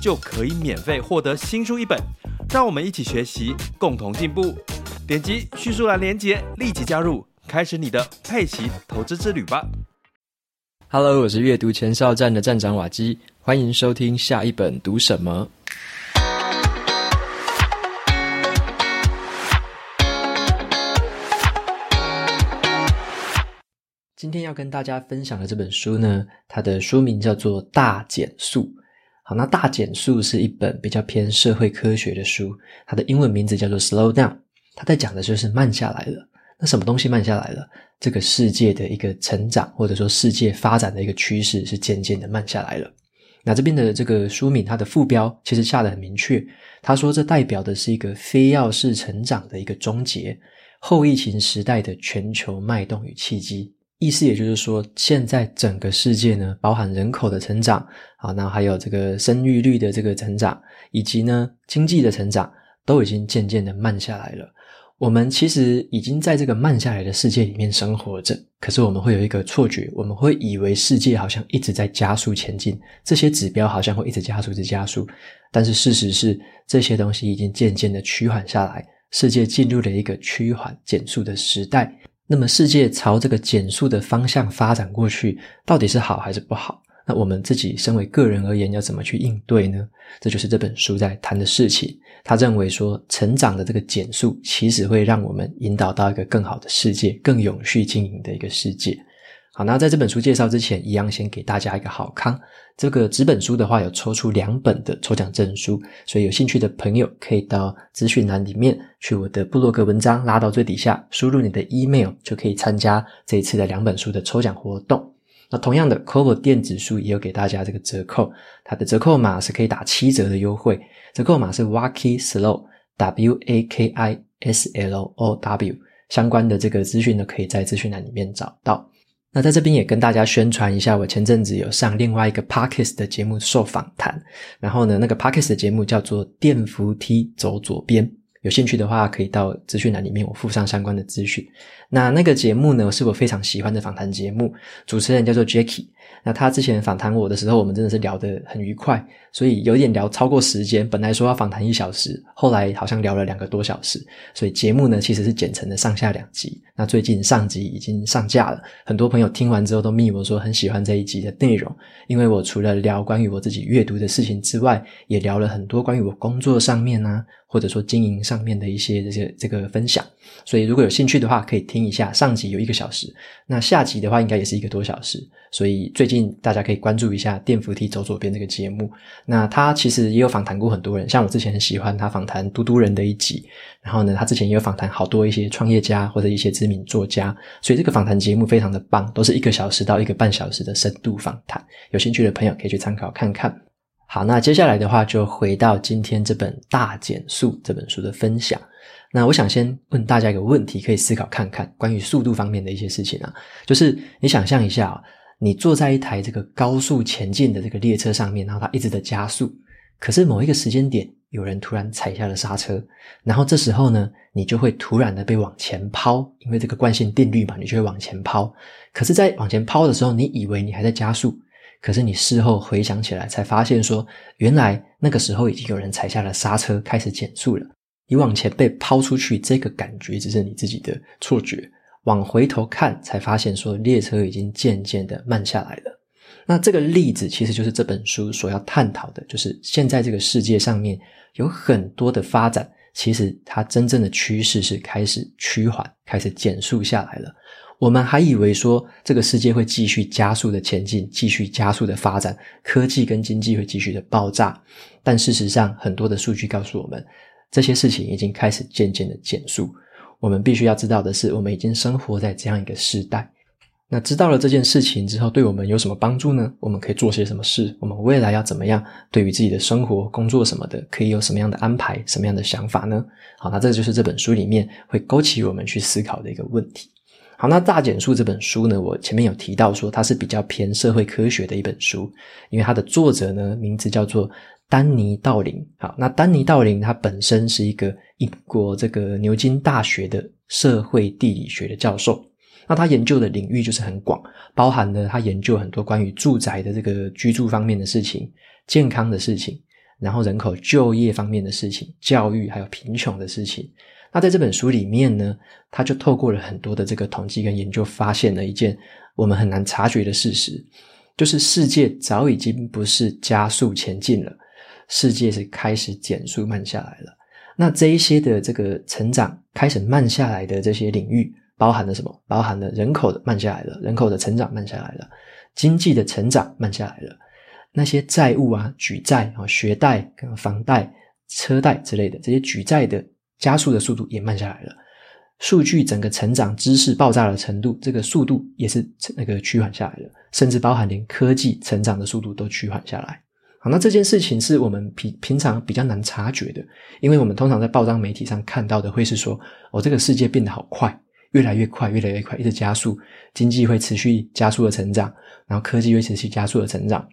就可以免费获得新书一本。让我们一起学习，共同进步。点击叙述栏连接，立即加入。开始你的佩奇投资之旅吧！Hello，我是阅读前哨站的站长瓦基，欢迎收听下一本读什么。今天要跟大家分享的这本书呢，它的书名叫做《大减速》。好，那《大减速》是一本比较偏社会科学的书，它的英文名字叫做《Slow Down》，它在讲的就是慢下来了。那什么东西慢下来了？这个世界的一个成长，或者说世界发展的一个趋势是渐渐的慢下来了。那这边的这个书名，它的副标其实下得很明确，他说这代表的是一个非要式成长的一个终结，后疫情时代的全球脉动与契机。意思也就是说，现在整个世界呢，包含人口的成长，啊，那还有这个生育率的这个成长，以及呢经济的成长，都已经渐渐的慢下来了。我们其实已经在这个慢下来的世界里面生活着，可是我们会有一个错觉，我们会以为世界好像一直在加速前进，这些指标好像会一直加速，一直加速。但是事实是，这些东西已经渐渐的趋缓下来，世界进入了一个趋缓减速的时代。那么，世界朝这个减速的方向发展过去，到底是好还是不好？那我们自己身为个人而言，要怎么去应对呢？这就是这本书在谈的事情。他认为说，成长的这个减速，其实会让我们引导到一个更好的世界，更永续经营的一个世界。好，那在这本书介绍之前，一样先给大家一个好康。这个纸本书的话，有抽出两本的抽奖证书，所以有兴趣的朋友可以到资讯栏里面去我的部落格文章拉到最底下，输入你的 email 就可以参加这一次的两本书的抽奖活动。那同样的，Kobo 电子书也有给大家这个折扣，它的折扣码是可以打七折的优惠，折扣码是 Waki Slow W A K I S L O W，相关的这个资讯呢，可以在资讯栏里面找到。那在这边也跟大家宣传一下，我前阵子有上另外一个 Parkes 的节目受访谈，然后呢，那个 Parkes 的节目叫做《电扶梯走左边》。有兴趣的话，可以到资讯栏里面，我附上相关的资讯。那那个节目呢，是我非常喜欢的访谈节目，主持人叫做 Jackie。那他之前访谈我的时候，我们真的是聊得很愉快，所以有点聊超过时间。本来说要访谈一小时，后来好像聊了两个多小时。所以节目呢，其实是剪成了上下两集。那最近上集已经上架了，很多朋友听完之后都密我说很喜欢这一集的内容，因为我除了聊关于我自己阅读的事情之外，也聊了很多关于我工作上面啊，或者说经营上面的一些这些这个分享。所以如果有兴趣的话，可以听一下。上集有一个小时，那下集的话应该也是一个多小时。所以最近大家可以关注一下《电扶梯走左边》这个节目。那他其实也有访谈过很多人，像我之前很喜欢他访谈嘟嘟人的一集。然后呢，他之前也有访谈好多一些创业家或者一些知名作家，所以这个访谈节目非常的棒，都是一个小时到一个半小时的深度访谈。有兴趣的朋友可以去参考看看。好，那接下来的话就回到今天这本《大减速》这本书的分享。那我想先问大家一个问题，可以思考看看关于速度方面的一些事情啊，就是你想象一下，你坐在一台这个高速前进的这个列车上面，然后它一直在加速，可是某一个时间点，有人突然踩下了刹车，然后这时候呢，你就会突然的被往前抛，因为这个惯性定律嘛，你就会往前抛。可是，在往前抛的时候，你以为你还在加速，可是你事后回想起来，才发现说，原来那个时候已经有人踩下了刹车，开始减速了。你往前被抛出去，这个感觉只是你自己的错觉。往回头看，才发现说，列车已经渐渐的慢下来了。那这个例子其实就是这本书所要探讨的，就是现在这个世界上面有很多的发展，其实它真正的趋势是开始趋缓，开始减速下来了。我们还以为说这个世界会继续加速的前进，继续加速的发展，科技跟经济会继续的爆炸。但事实上，很多的数据告诉我们，这些事情已经开始渐渐的减速。我们必须要知道的是，我们已经生活在这样一个时代。那知道了这件事情之后，对我们有什么帮助呢？我们可以做些什么事？我们未来要怎么样？对于自己的生活、工作什么的，可以有什么样的安排？什么样的想法呢？好，那这就是这本书里面会勾起我们去思考的一个问题。好，那《大减速》这本书呢，我前面有提到说它是比较偏社会科学的一本书，因为它的作者呢，名字叫做丹尼道林。好，那丹尼道林他本身是一个英国这个牛津大学的社会地理学的教授。那他研究的领域就是很广，包含了他研究很多关于住宅的这个居住方面的事情、健康的事情，然后人口就业方面的事情、教育还有贫穷的事情。那在这本书里面呢，他就透过了很多的这个统计跟研究，发现了一件我们很难察觉的事实，就是世界早已经不是加速前进了，世界是开始减速慢下来了。那这一些的这个成长开始慢下来的这些领域。包含了什么？包含了人口的慢下来了，人口的成长慢下来了，经济的成长慢下来了，那些债务啊、举债啊、学贷、跟房贷、车贷之类的这些举债的加速的速度也慢下来了，数据整个成长、知识爆炸的程度，这个速度也是那个趋缓下来了，甚至包含连科技成长的速度都趋缓下来。好，那这件事情是我们平平常比较难察觉的，因为我们通常在报章媒体上看到的会是说，哦，这个世界变得好快。越来越快，越来越快，一直加速，经济会持续加速的成长，然后科技会持续加速的成长。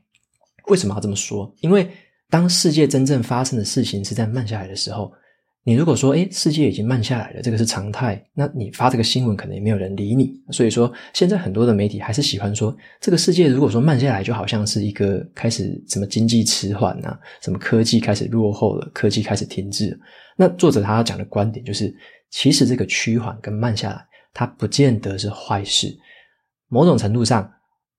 为什么要这么说？因为当世界真正发生的事情是在慢下来的时候，你如果说，诶，世界已经慢下来了，这个是常态，那你发这个新闻可能也没有人理你。所以说，现在很多的媒体还是喜欢说，这个世界如果说慢下来，就好像是一个开始什么经济迟缓啊，什么科技开始落后了，科技开始停滞。那作者他要讲的观点就是。其实这个趋缓跟慢下来，它不见得是坏事。某种程度上，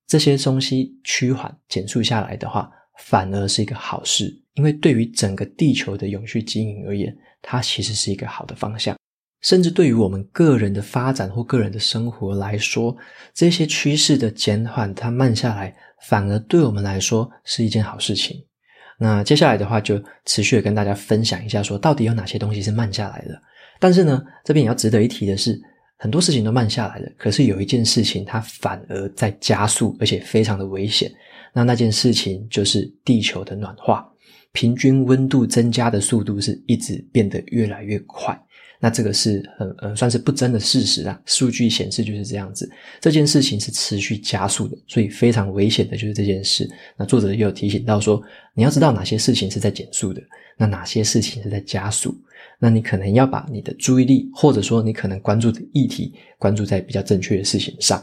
这些东西趋缓减速下来的话，反而是一个好事。因为对于整个地球的永续经营而言，它其实是一个好的方向。甚至对于我们个人的发展或个人的生活来说，这些趋势的减缓，它慢下来，反而对我们来说是一件好事情。那接下来的话，就持续的跟大家分享一下，说到底有哪些东西是慢下来的。但是呢，这边也要值得一提的是，很多事情都慢下来了，可是有一件事情它反而在加速，而且非常的危险。那那件事情就是地球的暖化，平均温度增加的速度是一直变得越来越快。那这个是很呃算是不争的事实啊，数据显示就是这样子。这件事情是持续加速的，所以非常危险的就是这件事。那作者也有提醒到说，你要知道哪些事情是在减速的，那哪些事情是在加速。那你可能要把你的注意力，或者说你可能关注的议题，关注在比较正确的事情上。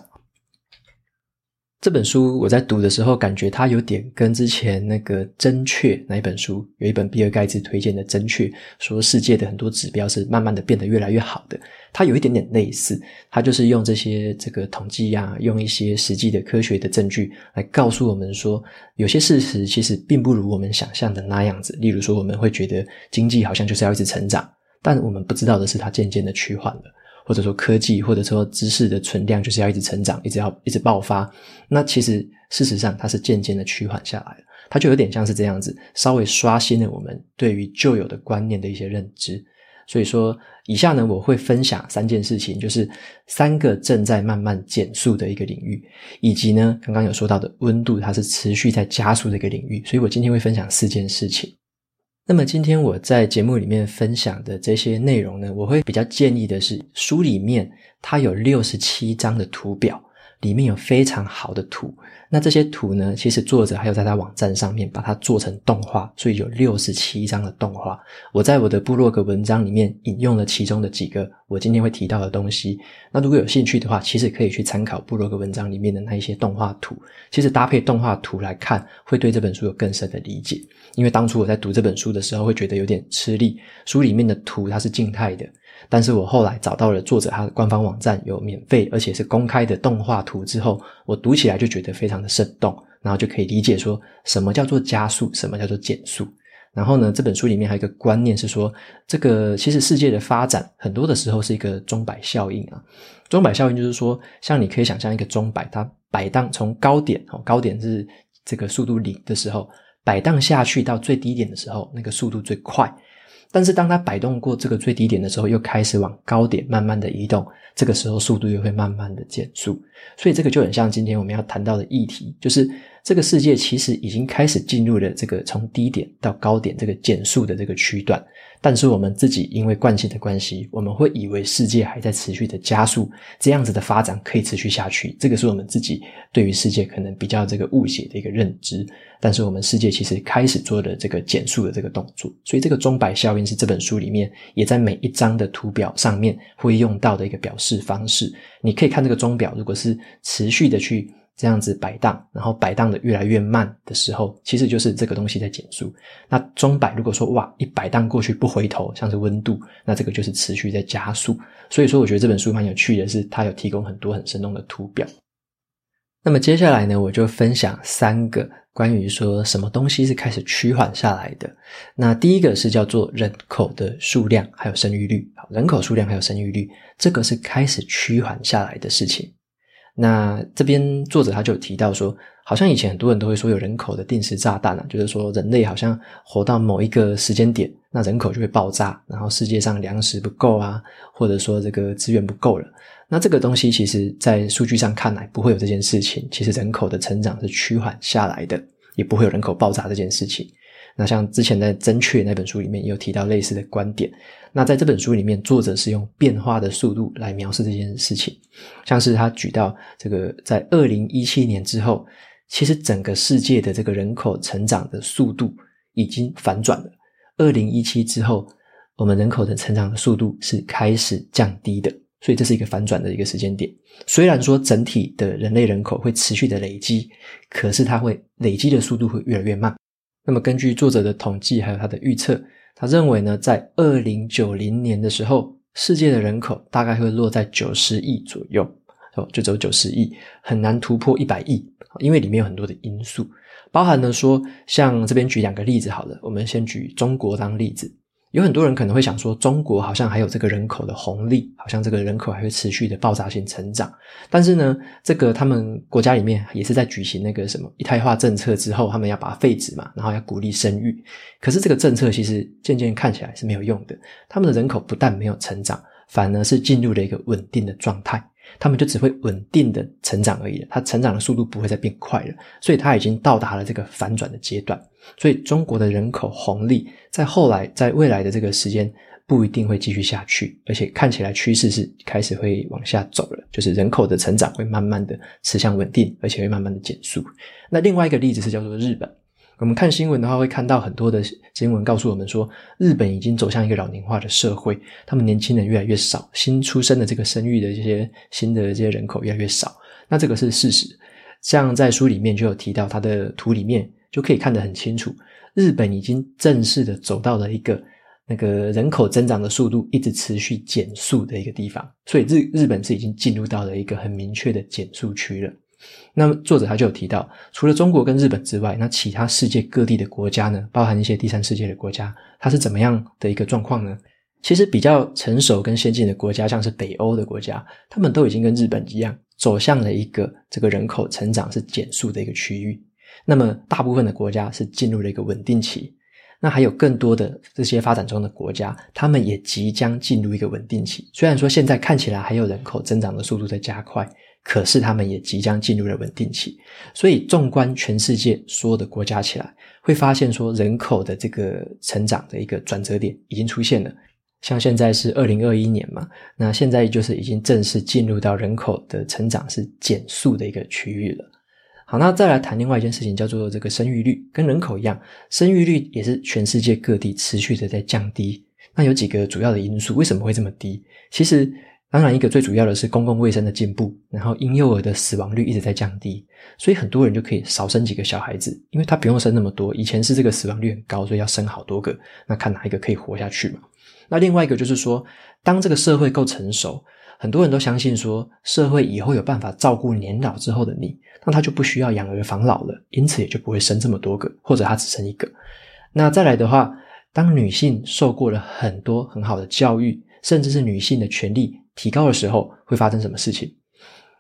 这本书我在读的时候，感觉它有点跟之前那个《真确》那一本书，有一本比尔盖茨推荐的《真确》，说世界的很多指标是慢慢的变得越来越好的。它有一点点类似，它就是用这些这个统计呀，用一些实际的科学的证据来告诉我们说，有些事实其实并不如我们想象的那样子。例如说，我们会觉得经济好像就是要一直成长，但我们不知道的是，它渐渐的趋缓了。或者说科技，或者说知识的存量，就是要一直成长，一直要一直爆发。那其实事实上，它是渐渐的趋缓下来了。它就有点像是这样子，稍微刷新了我们对于旧有的观念的一些认知。所以说，以下呢，我会分享三件事情，就是三个正在慢慢减速的一个领域，以及呢，刚刚有说到的温度，它是持续在加速的一个领域。所以我今天会分享四件事情。那么今天我在节目里面分享的这些内容呢，我会比较建议的是，书里面它有六十七张的图表，里面有非常好的图。那这些图呢，其实作者还有在他网站上面把它做成动画，所以有六十七张的动画。我在我的部落格文章里面引用了其中的几个我今天会提到的东西。那如果有兴趣的话，其实可以去参考部落格文章里面的那一些动画图。其实搭配动画图来看，会对这本书有更深的理解。因为当初我在读这本书的时候，会觉得有点吃力。书里面的图它是静态的。但是我后来找到了作者他的官方网站，有免费而且是公开的动画图之后，我读起来就觉得非常的生动，然后就可以理解说什么叫做加速，什么叫做减速。然后呢，这本书里面还有一个观念是说，这个其实世界的发展很多的时候是一个钟摆效应啊。钟摆效应就是说，像你可以想象一个钟摆，它摆荡从高点哦，高点是这个速度零的时候，摆荡下去到最低点的时候，那个速度最快。但是当它摆动过这个最低点的时候，又开始往高点慢慢的移动，这个时候速度又会慢慢的减速。所以这个就很像今天我们要谈到的议题，就是这个世界其实已经开始进入了这个从低点到高点这个减速的这个区段。但是我们自己因为惯性的关系，我们会以为世界还在持续的加速，这样子的发展可以持续下去。这个是我们自己对于世界可能比较这个误解的一个认知。但是我们世界其实开始做的这个减速的这个动作，所以这个钟摆效应是这本书里面也在每一张的图表上面会用到的一个表示方式。你可以看这个钟表，如果是持续的去。这样子摆荡，然后摆荡的越来越慢的时候，其实就是这个东西在减速。那钟摆如果说哇，一摆荡过去不回头，像是温度，那这个就是持续在加速。所以说，我觉得这本书蛮有趣的是，它有提供很多很生动的图表。那么接下来呢，我就分享三个关于说什么东西是开始趋缓下来的。那第一个是叫做人口的数量还有生育率，人口数量还有生育率，这个是开始趋缓下来的事情。那这边作者他就提到说，好像以前很多人都会说有人口的定时炸弹啊，就是说人类好像活到某一个时间点，那人口就会爆炸，然后世界上粮食不够啊，或者说这个资源不够了。那这个东西其实在数据上看来不会有这件事情，其实人口的成长是趋缓下来的，也不会有人口爆炸这件事情。那像之前在《真确》那本书里面也有提到类似的观点。那在这本书里面，作者是用变化的速度来描述这件事情。像是他举到这个，在二零一七年之后，其实整个世界的这个人口成长的速度已经反转了。二零一七之后，我们人口的成长的速度是开始降低的，所以这是一个反转的一个时间点。虽然说整体的人类人口会持续的累积，可是它会累积的速度会越来越慢。那么根据作者的统计，还有他的预测，他认为呢，在二零九零年的时候，世界的人口大概会落在九十亿左右，哦，就只有九十亿，很难突破一百亿，因为里面有很多的因素，包含了说，像这边举两个例子好了，我们先举中国当例子。有很多人可能会想说，中国好像还有这个人口的红利，好像这个人口还会持续的爆炸性成长。但是呢，这个他们国家里面也是在举行那个什么一胎化政策之后，他们要把它废止嘛，然后要鼓励生育。可是这个政策其实渐渐看起来是没有用的，他们的人口不但没有成长，反而是进入了一个稳定的状态。他们就只会稳定的成长而已了，它成长的速度不会再变快了，所以它已经到达了这个反转的阶段。所以中国的人口红利在后来在未来的这个时间不一定会继续下去，而且看起来趋势是开始会往下走了，就是人口的成长会慢慢的趋向稳定，而且会慢慢的减速。那另外一个例子是叫做日本。我们看新闻的话，会看到很多的新闻告诉我们说，日本已经走向一个老龄化的社会，他们年轻人越来越少，新出生的这个生育的这些新的这些人口越来越少。那这个是事实，像在书里面就有提到，它的图里面就可以看得很清楚，日本已经正式的走到了一个那个人口增长的速度一直持续减速的一个地方，所以日日本是已经进入到了一个很明确的减速区了。那么作者他就有提到，除了中国跟日本之外，那其他世界各地的国家呢，包含一些第三世界的国家，它是怎么样的一个状况呢？其实比较成熟跟先进的国家，像是北欧的国家，他们都已经跟日本一样，走向了一个这个人口成长是减速的一个区域。那么大部分的国家是进入了一个稳定期，那还有更多的这些发展中的国家，他们也即将进入一个稳定期。虽然说现在看起来还有人口增长的速度在加快。可是他们也即将进入了稳定期，所以纵观全世界所有的国家起来，会发现说人口的这个成长的一个转折点已经出现了。像现在是二零二一年嘛，那现在就是已经正式进入到人口的成长是减速的一个区域了。好，那再来谈另外一件事情，叫做这个生育率，跟人口一样，生育率也是全世界各地持续的在降低。那有几个主要的因素，为什么会这么低？其实。当然，一个最主要的是公共卫生的进步，然后婴幼儿的死亡率一直在降低，所以很多人就可以少生几个小孩子，因为他不用生那么多。以前是这个死亡率很高，所以要生好多个，那看哪一个可以活下去嘛。那另外一个就是说，当这个社会够成熟，很多人都相信说，社会以后有办法照顾年老之后的你，那他就不需要养儿防老了，因此也就不会生这么多个，或者他只生一个。那再来的话，当女性受过了很多很好的教育，甚至是女性的权利提高的时候会发生什么事情？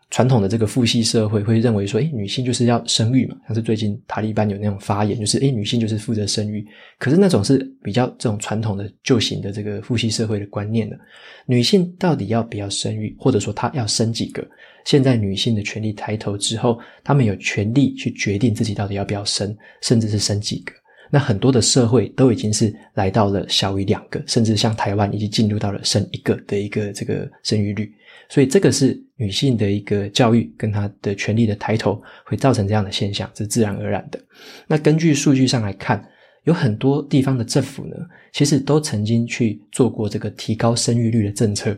传统的这个父系社会会认为说，诶，女性就是要生育嘛，像是最近塔利班有那种发言，就是诶，女性就是负责生育。可是那种是比较这种传统的旧型的这个父系社会的观念的，女性到底要不要生育，或者说她要生几个？现在女性的权利抬头之后，她们有权利去决定自己到底要不要生，甚至是生几个。那很多的社会都已经是来到了小于两个，甚至像台湾已经进入到了生一个的一个这个生育率。所以这个是女性的一个教育跟她的权利的抬头，会造成这样的现象，是自然而然的。那根据数据上来看，有很多地方的政府呢，其实都曾经去做过这个提高生育率的政策，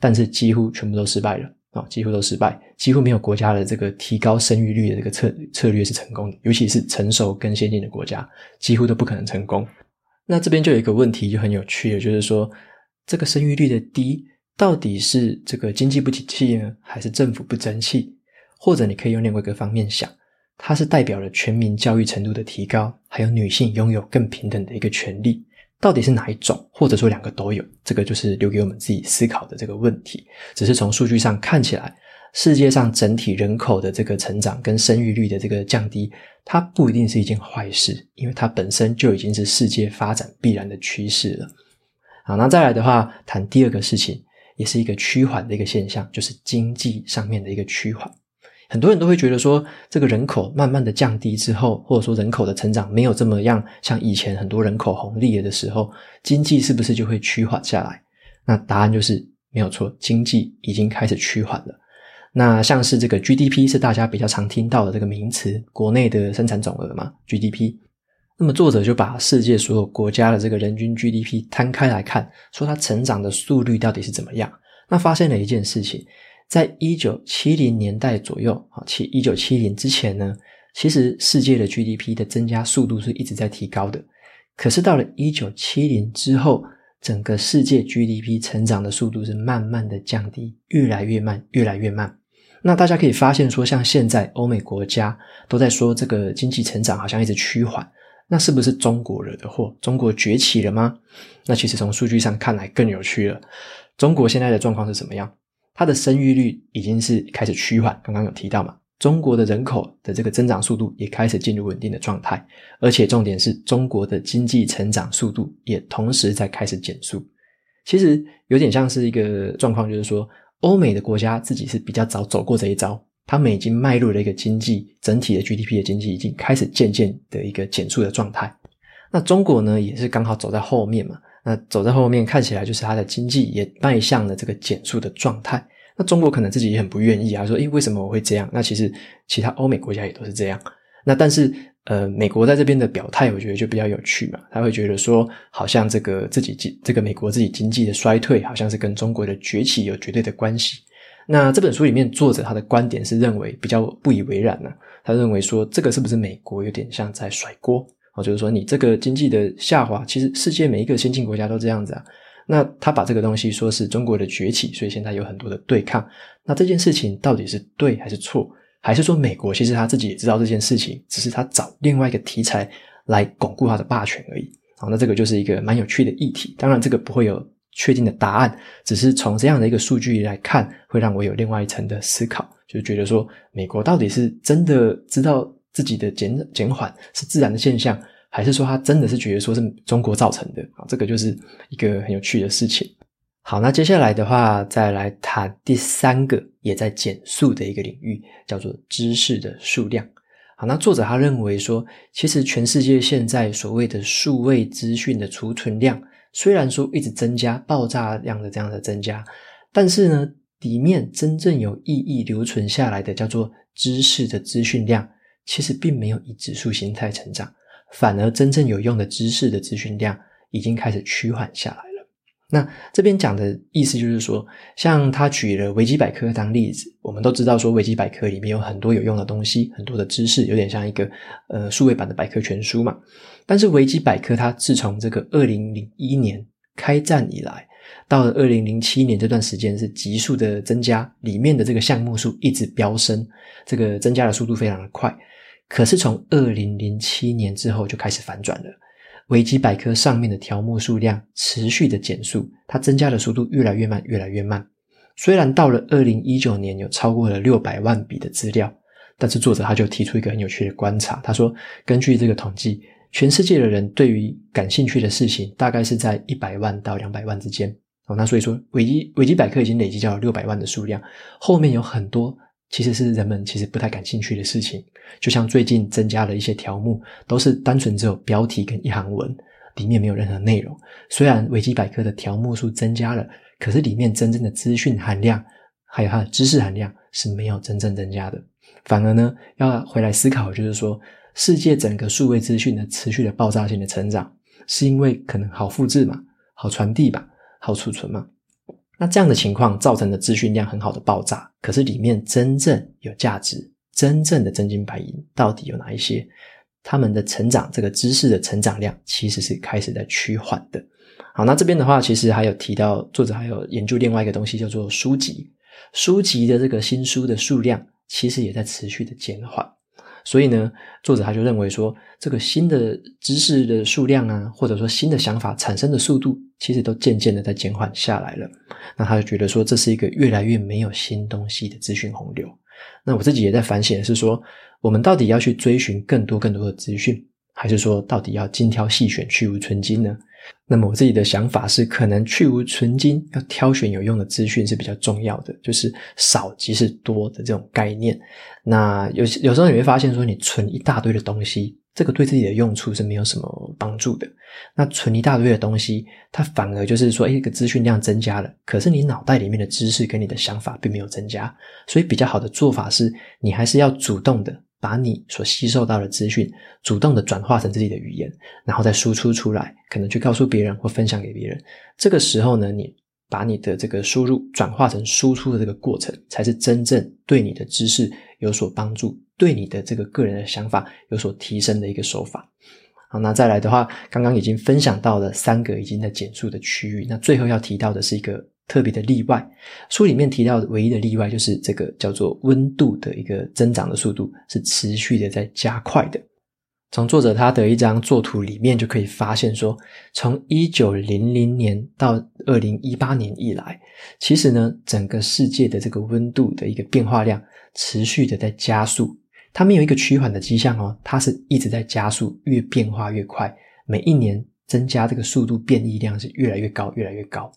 但是几乎全部都失败了啊、几乎都失败，几乎没有国家的这个提高生育率的这个策策略是成功的，尤其是成熟跟先进的国家，几乎都不可能成功。那这边就有一个问题就很有趣的，就是说这个生育率的低。到底是这个经济不景气呢，还是政府不争气？或者你可以用另外一个方面想，它是代表了全民教育程度的提高，还有女性拥有更平等的一个权利。到底是哪一种？或者说两个都有？这个就是留给我们自己思考的这个问题。只是从数据上看起来，世界上整体人口的这个成长跟生育率的这个降低，它不一定是一件坏事，因为它本身就已经是世界发展必然的趋势了。好，那再来的话，谈第二个事情。也是一个趋缓的一个现象，就是经济上面的一个趋缓。很多人都会觉得说，这个人口慢慢的降低之后，或者说人口的成长没有这么样像以前很多人口红利的时候，经济是不是就会趋缓下来？那答案就是没有错，经济已经开始趋缓了。那像是这个 GDP 是大家比较常听到的这个名词，国内的生产总额嘛，GDP。那么作者就把世界所有国家的这个人均 GDP 摊开来看，说它成长的速率到底是怎么样？那发现了一件事情，在一九七零年代左右啊，七一九七零之前呢，其实世界的 GDP 的增加速度是一直在提高的。可是到了一九七零之后，整个世界 GDP 成长的速度是慢慢的降低，越来越慢，越来越慢。那大家可以发现说，像现在欧美国家都在说这个经济成长好像一直趋缓。那是不是中国惹的祸？中国崛起了吗？那其实从数据上看来更有趣了。中国现在的状况是怎么样？它的生育率已经是开始趋缓，刚刚有提到嘛。中国的人口的这个增长速度也开始进入稳定的状态，而且重点是中国的经济成长速度也同时在开始减速。其实有点像是一个状况，就是说欧美的国家自己是比较早走过这一招。他们已经迈入了一个经济整体的 GDP 的经济已经开始渐渐的一个减速的状态。那中国呢，也是刚好走在后面嘛。那走在后面看起来就是它的经济也迈向了这个减速的状态。那中国可能自己也很不愿意啊，说：“诶，为什么我会这样？”那其实其他欧美国家也都是这样。那但是呃，美国在这边的表态，我觉得就比较有趣嘛。他会觉得说，好像这个自己经这个美国自己经济的衰退，好像是跟中国的崛起有绝对的关系。那这本书里面，作者他的观点是认为比较不以为然呢、他认为说，这个是不是美国有点像在甩锅？哦，就是说你这个经济的下滑，其实世界每一个先进国家都这样子啊。那他把这个东西说是中国的崛起，所以现在有很多的对抗。那这件事情到底是对还是错？还是说美国其实他自己也知道这件事情，只是他找另外一个题材来巩固他的霸权而已？好，那这个就是一个蛮有趣的议题。当然，这个不会有。确定的答案，只是从这样的一个数据来看，会让我有另外一层的思考，就是觉得说，美国到底是真的知道自己的减减缓是自然的现象，还是说他真的是觉得说是中国造成的？啊，这个就是一个很有趣的事情。好，那接下来的话，再来谈第三个也在减速的一个领域，叫做知识的数量。好，那作者他认为说，其实全世界现在所谓的数位资讯的储存量。虽然说一直增加，爆炸量的这样的增加，但是呢，里面真正有意义留存下来的叫做知识的资讯量，其实并没有以指数形态成长，反而真正有用的知识的资讯量已经开始趋缓下来了。那这边讲的意思就是说，像他举了维基百科当例子，我们都知道说维基百科里面有很多有用的东西，很多的知识，有点像一个呃数位版的百科全书嘛。但是维基百科它自从这个二零零一年开战以来，到了二零零七年这段时间是急速的增加，里面的这个项目数一直飙升，这个增加的速度非常的快。可是从二零零七年之后就开始反转了，维基百科上面的条目数量持续的减速，它增加的速度越来越慢，越来越慢。虽然到了二零一九年有超过了六百万笔的资料，但是作者他就提出一个很有趣的观察，他说，根据这个统计，全世界的人对于感兴趣的事情大概是在一百万到两百万之间。哦，那所以说，维基维基百科已经累积到了六百万的数量，后面有很多其实是人们其实不太感兴趣的事情，就像最近增加了一些条目，都是单纯只有标题跟一行文，里面没有任何内容。虽然维基百科的条目数增加了，可是里面真正的资讯含量还有它的知识含量是没有真正增加的。反而呢，要回来思考，就是说，世界整个数位资讯的持续的爆炸性的成长，是因为可能好复制嘛，好传递吧。好储存嘛？那这样的情况造成的资讯量很好的爆炸，可是里面真正有价值、真正的真金白银到底有哪一些？他们的成长，这个知识的成长量其实是开始在趋缓的。好，那这边的话，其实还有提到作者还有研究另外一个东西，叫做书籍。书籍的这个新书的数量，其实也在持续的减缓。所以呢，作者他就认为说，这个新的知识的数量啊，或者说新的想法产生的速度，其实都渐渐的在减缓下来了。那他就觉得说，这是一个越来越没有新东西的资讯洪流。那我自己也在反省是说，我们到底要去追寻更多更多的资讯，还是说到底要精挑细选，去芜存菁呢？那么我自己的想法是，可能去芜存菁，要挑选有用的资讯是比较重要的，就是少即是多的这种概念。那有有时候你会发现说，你存一大堆的东西，这个对自己的用处是没有什么帮助的。那存一大堆的东西，它反而就是说，哎，一个资讯量增加了，可是你脑袋里面的知识跟你的想法并没有增加。所以比较好的做法是，你还是要主动的。把你所吸收到的资讯，主动的转化成自己的语言，然后再输出出来，可能去告诉别人或分享给别人。这个时候呢，你把你的这个输入转化成输出的这个过程，才是真正对你的知识有所帮助，对你的这个个人的想法有所提升的一个手法。好，那再来的话，刚刚已经分享到了三个已经在减速的区域，那最后要提到的是一个。特别的例外，书里面提到的唯一的例外就是这个叫做温度的一个增长的速度是持续的在加快的。从作者他的一张作图里面就可以发现说，从一九零零年到二零一八年以来，其实呢，整个世界的这个温度的一个变化量持续的在加速，它没有一个趋缓的迹象哦，它是一直在加速，越变化越快，每一年增加这个速度变异量是越来越高，越来越高。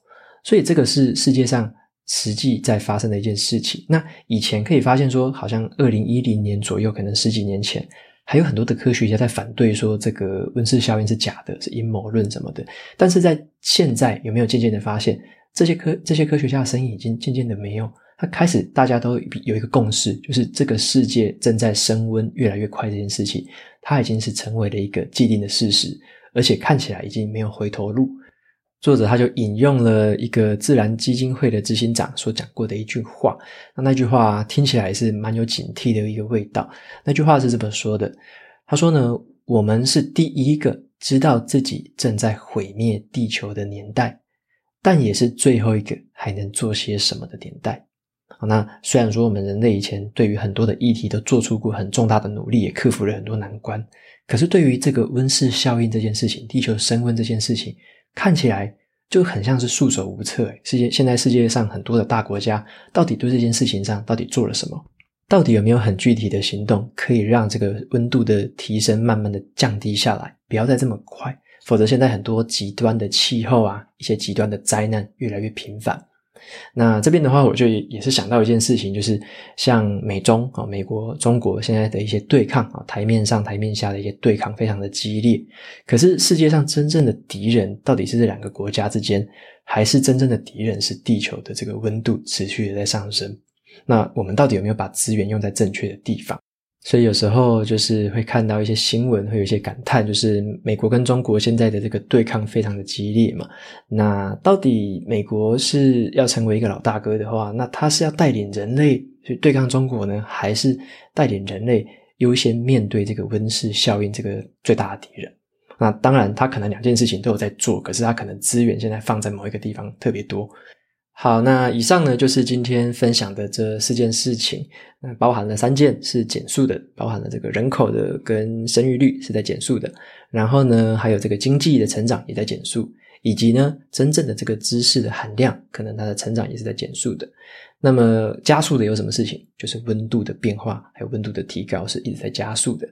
所以这个是世界上实际在发生的一件事情。那以前可以发现说，好像二零一零年左右，可能十几年前，还有很多的科学家在反对说这个温室效应是假的，是阴谋论什么的。但是在现在，有没有渐渐的发现，这些科这些科学家的声音已经渐渐的没有，他开始大家都有一个共识，就是这个世界正在升温越来越快这件事情，它已经是成为了一个既定的事实，而且看起来已经没有回头路。作者他就引用了一个自然基金会的执行长所讲过的一句话，那那句话听起来是蛮有警惕的一个味道。那句话是这么说的：他说呢，我们是第一个知道自己正在毁灭地球的年代，但也是最后一个还能做些什么的年代。好，那虽然说我们人类以前对于很多的议题都做出过很重大的努力，也克服了很多难关，可是对于这个温室效应这件事情，地球升温这件事情。看起来就很像是束手无策。世界现在世界上很多的大国家，到底对这件事情上到底做了什么？到底有没有很具体的行动，可以让这个温度的提升慢慢的降低下来，不要再这么快？否则现在很多极端的气候啊，一些极端的灾难越来越频繁。那这边的话，我就也是想到一件事情，就是像美中啊、美国、中国现在的一些对抗啊，台面上、台面下的一些对抗非常的激烈。可是世界上真正的敌人到底是这两个国家之间，还是真正的敌人是地球的这个温度持续的在上升？那我们到底有没有把资源用在正确的地方？所以有时候就是会看到一些新闻，会有一些感叹，就是美国跟中国现在的这个对抗非常的激烈嘛。那到底美国是要成为一个老大哥的话，那他是要带领人类去对抗中国呢，还是带领人类优先面对这个温室效应这个最大的敌人？那当然，他可能两件事情都有在做，可是他可能资源现在放在某一个地方特别多。好，那以上呢就是今天分享的这四件事情，那包含了三件是减速的，包含了这个人口的跟生育率是在减速的，然后呢还有这个经济的成长也在减速，以及呢，真正的这个知识的含量，可能它的成长也是在减速的。那么加速的有什么事情？就是温度的变化，还有温度的提高是一直在加速的。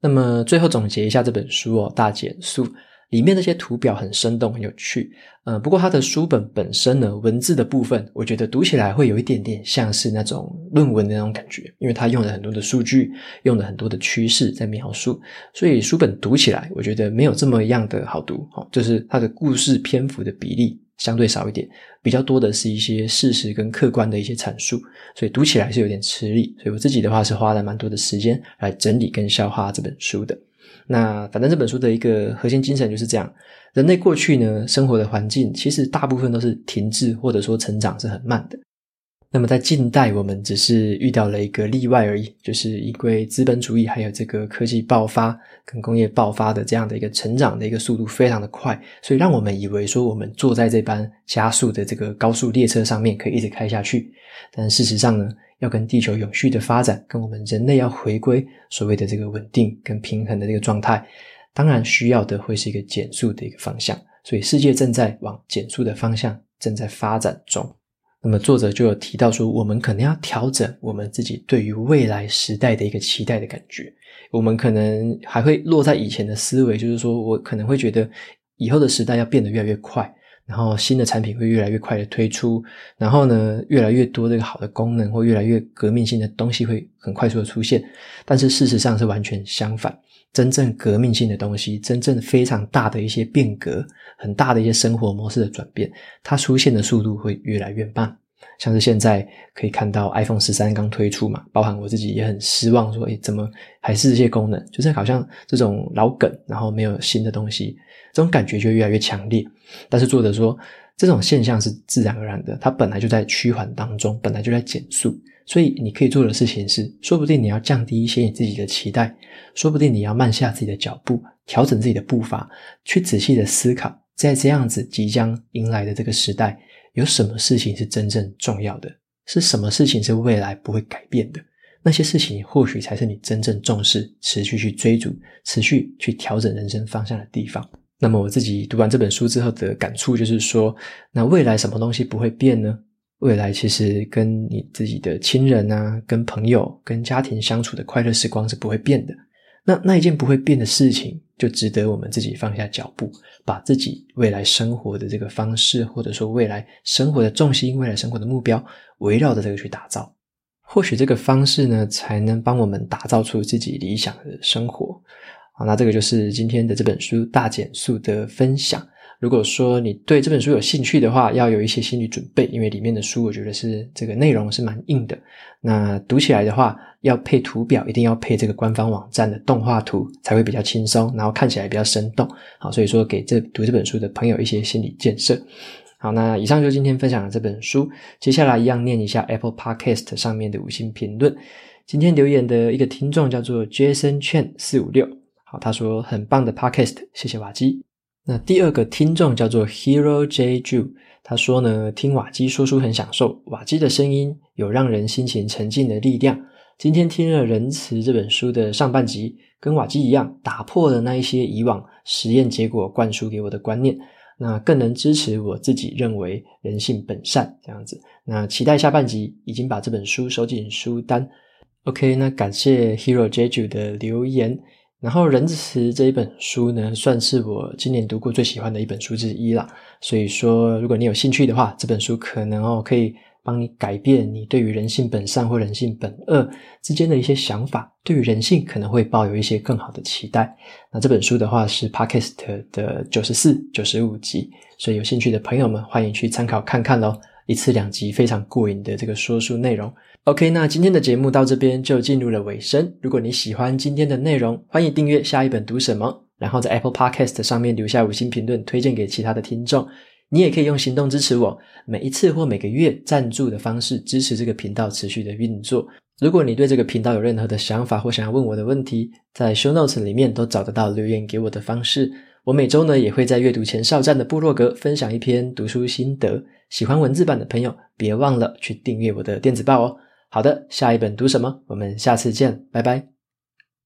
那么最后总结一下这本书哦，大减速。里面那些图表很生动，很有趣。嗯、呃，不过它的书本本身呢，文字的部分，我觉得读起来会有一点点像是那种论文的那种感觉，因为它用了很多的数据，用了很多的趋势在描述，所以书本读起来，我觉得没有这么样的好读。哦，就是它的故事篇幅的比例相对少一点，比较多的是一些事实跟客观的一些阐述，所以读起来是有点吃力。所以我自己的话是花了蛮多的时间来整理跟消化这本书的。那反正这本书的一个核心精神就是这样：人类过去呢，生活的环境其实大部分都是停滞或者说成长是很慢的。那么在近代，我们只是遇到了一个例外而已，就是因为资本主义还有这个科技爆发跟工业爆发的这样的一个成长的一个速度非常的快，所以让我们以为说我们坐在这班加速的这个高速列车上面可以一直开下去。但事实上呢，要跟地球永续的发展，跟我们人类要回归所谓的这个稳定跟平衡的这个状态，当然需要的会是一个减速的一个方向。所以世界正在往减速的方向正在发展中。那么作者就有提到说，我们可能要调整我们自己对于未来时代的一个期待的感觉。我们可能还会落在以前的思维，就是说我可能会觉得以后的时代要变得越来越快，然后新的产品会越来越快的推出，然后呢，越来越多这个好的功能或越来越革命性的东西会很快速的出现。但是事实上是完全相反。真正革命性的东西，真正非常大的一些变革，很大的一些生活模式的转变，它出现的速度会越来越慢。像是现在可以看到 iPhone 十三刚推出嘛，包含我自己也很失望，说，诶，怎么还是这些功能？就是好像这种老梗，然后没有新的东西，这种感觉就越来越强烈。但是作者说，这种现象是自然而然的，它本来就在趋缓当中，本来就在减速。所以你可以做的事情是，说不定你要降低一些你自己的期待，说不定你要慢下自己的脚步，调整自己的步伐，去仔细的思考，在这样子即将迎来的这个时代，有什么事情是真正重要的？是什么事情是未来不会改变的？那些事情或许才是你真正重视、持续去追逐、持续去调整人生方向的地方。那么我自己读完这本书之后的感触就是说，那未来什么东西不会变呢？未来其实跟你自己的亲人啊、跟朋友、跟家庭相处的快乐时光是不会变的。那那一件不会变的事情，就值得我们自己放下脚步，把自己未来生活的这个方式，或者说未来生活的重心、未来生活的目标，围绕着这个去打造。或许这个方式呢，才能帮我们打造出自己理想的生活。好，那这个就是今天的这本书《大减速》的分享。如果说你对这本书有兴趣的话，要有一些心理准备，因为里面的书我觉得是这个内容是蛮硬的。那读起来的话，要配图表，一定要配这个官方网站的动画图，才会比较轻松，然后看起来比较生动。好，所以说给这读这本书的朋友一些心理建设。好，那以上就今天分享的这本书。接下来一样念一下 Apple Podcast 上面的五星评论。今天留言的一个听众叫做 Jason Chen 四五六，好，他说很棒的 Podcast，谢谢瓦基。那第二个听众叫做 Hero J Ju，他说呢，听瓦基说书很享受，瓦基的声音有让人心情沉静的力量。今天听了《仁慈》这本书的上半集，跟瓦基一样，打破了那一些以往实验结果灌输给我的观念，那更能支持我自己认为人性本善这样子。那期待下半集，已经把这本书收进书单。OK，那感谢 Hero J Ju 的留言。然后《仁慈》这一本书呢，算是我今年读过最喜欢的一本书之一啦。所以说，如果你有兴趣的话，这本书可能哦可以帮你改变你对于人性本善或人性本恶之间的一些想法，对于人性可能会抱有一些更好的期待。那这本书的话是 Podcast 的九十四、九十五集，所以有兴趣的朋友们欢迎去参考看看咯。一次两集非常过瘾的这个说书内容。OK，那今天的节目到这边就进入了尾声。如果你喜欢今天的内容，欢迎订阅下一本读什么，然后在 Apple Podcast 上面留下五星评论，推荐给其他的听众。你也可以用行动支持我，每一次或每个月赞助的方式支持这个频道持续的运作。如果你对这个频道有任何的想法或想要问我的问题，在 Show Notes 里面都找得到留言给我的方式。我每周呢也会在阅读前哨站的部落格分享一篇读书心得。喜欢文字版的朋友，别忘了去订阅我的电子报哦。好的，下一本读什么？我们下次见，拜拜。